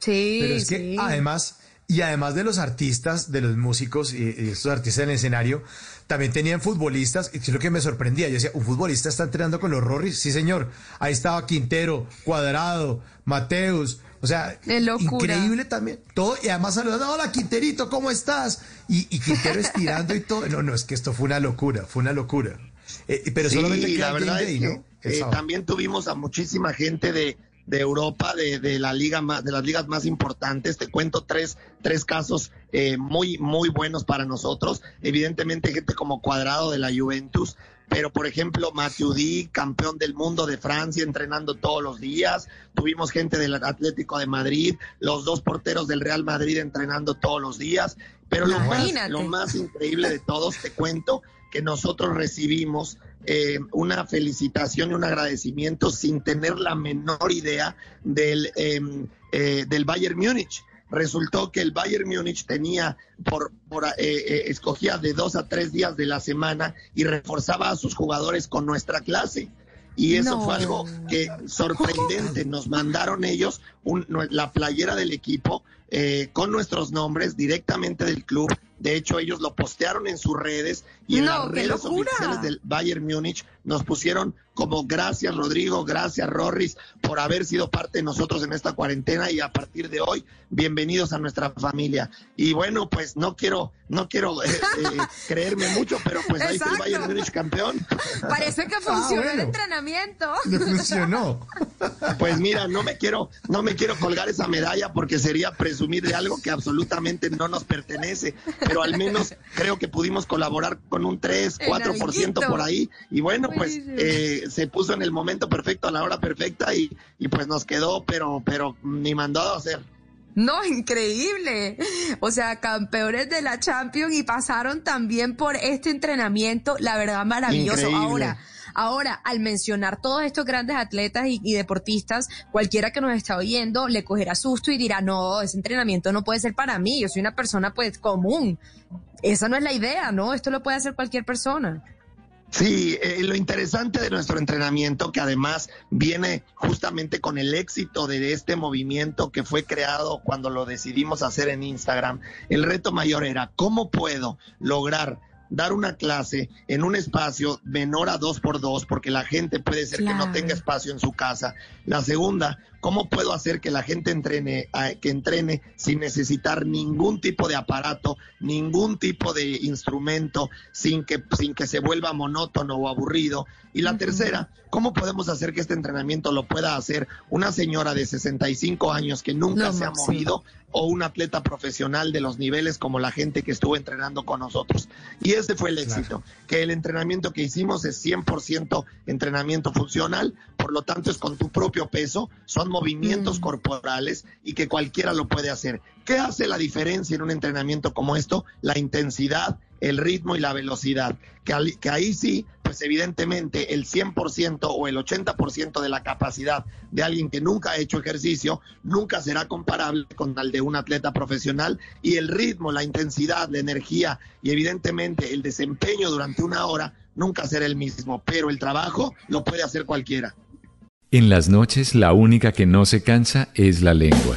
Sí, Pero es que sí. además, y además de los artistas, de los músicos y, y estos artistas en el escenario, también tenían futbolistas, y es lo que me sorprendía. Yo decía, ¿un futbolista está entrenando con los Rorris? Sí, señor. Ahí estaba Quintero, Cuadrado, Mateus. O sea, increíble también. Todo, y además saludando, hola Quinterito, ¿cómo estás? Y, y Quintero estirando y todo. No, no, es que esto fue una locura, fue una locura. Eh, pero Sí, solamente la verdad es que eh, también tuvimos a muchísima gente de, de Europa, de, de la liga más, de las ligas más importantes. Te cuento tres, tres casos eh, muy, muy buenos para nosotros. Evidentemente, gente como Cuadrado de la Juventus. Pero, por ejemplo, Matuidi, campeón del mundo de Francia, entrenando todos los días. Tuvimos gente del Atlético de Madrid, los dos porteros del Real Madrid entrenando todos los días. Pero lo más, lo más increíble de todos, te cuento, que nosotros recibimos eh, una felicitación y un agradecimiento sin tener la menor idea del, eh, eh, del Bayern Múnich. Resultó que el Bayern Múnich tenía por, por eh, eh, escogía de dos a tres días de la semana y reforzaba a sus jugadores con nuestra clase. Y eso No. fue algo que sorprendente. Nos mandaron ellos un- la playera del equipo eh, con nuestros nombres directamente del club. De hecho, ellos lo postearon en sus redes y en No, las redes locura. oficiales del Bayern Múnich nos pusieron como gracias Rodrigo, gracias Rorris por haber sido parte de nosotros en esta cuarentena y a partir de hoy bienvenidos a nuestra familia. Y bueno, pues no quiero no quiero eh, eh, creerme mucho, pero pues ahí está el. Bayern Múnich campeón. Parece que funcionó el bueno. entrenamiento. Le funcionó. Pues mira, no me quiero, no me quiero colgar esa medalla porque sería presumir de algo que absolutamente no nos pertenece, pero al menos creo que pudimos colaborar con un 3, En 4% alguito. por ahí y bueno, pues eh, se puso en el momento perfecto, a la hora perfecta y, y pues nos quedó, pero, pero ni mandado a hacer. No, increíble. O sea, campeones de la Champions y pasaron también por este entrenamiento, la verdad maravilloso. Increíble. Ahora, ahora, al mencionar todos estos grandes atletas y, deportistas, cualquiera que nos está oyendo le cogerá susto y dirá, no, ese entrenamiento no puede ser para mí, yo soy una persona pues común. Esa no es la idea, ¿no? Esto lo puede hacer cualquier persona. Sí, eh, lo interesante de nuestro entrenamiento, que además viene justamente con el éxito de este movimiento que fue creado cuando lo decidimos hacer en Instagram, el reto mayor era cómo puedo lograr dar una clase en un espacio menor a dos por dos, porque la gente puede ser que no tenga espacio en su casa. La segunda, ¿cómo puedo hacer que la gente entrene, que entrene sin necesitar ningún tipo de aparato, ningún tipo de instrumento, sin que, sin que se vuelva monótono o aburrido? Y la tercera, ¿cómo podemos hacer que este entrenamiento lo pueda hacer una señora de 65 años que nunca se ha movido o un atleta profesional de los niveles como la gente que estuvo entrenando con nosotros? Y ese fue el éxito, que el entrenamiento que hicimos es 100% entrenamiento funcional, por lo tanto es con tu propio peso, son movimientos Mm. corporales y que cualquiera lo puede hacer. ¿Qué hace la diferencia en un entrenamiento como esto? La intensidad, el ritmo y la velocidad, que, al- ahí sí, pues evidentemente el 100% o el 80% de la capacidad de alguien que nunca ha hecho ejercicio nunca será comparable con el de un atleta profesional y el ritmo, la intensidad, la energía y evidentemente el desempeño durante una hora nunca será el mismo, pero el trabajo lo puede hacer cualquiera. En las noches la única que no se cansa es la lengua.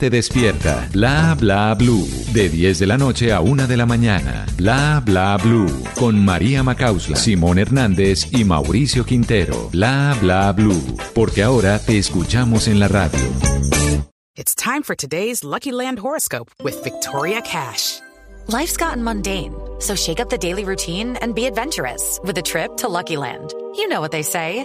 gente despierta. Bla Bla Blue, de 10 de la noche a 1 de la mañana. Bla Bla Blue, con María Macausla, Simón Hernández y Mauricio Quintero. Bla Bla Blue, porque ahora te escuchamos en la radio. It's time for today's Lucky Land horoscope with Victoria Cash. Life's gotten mundane, so shake up the daily routine and be adventurous with a trip to Lucky Land. You know what they say.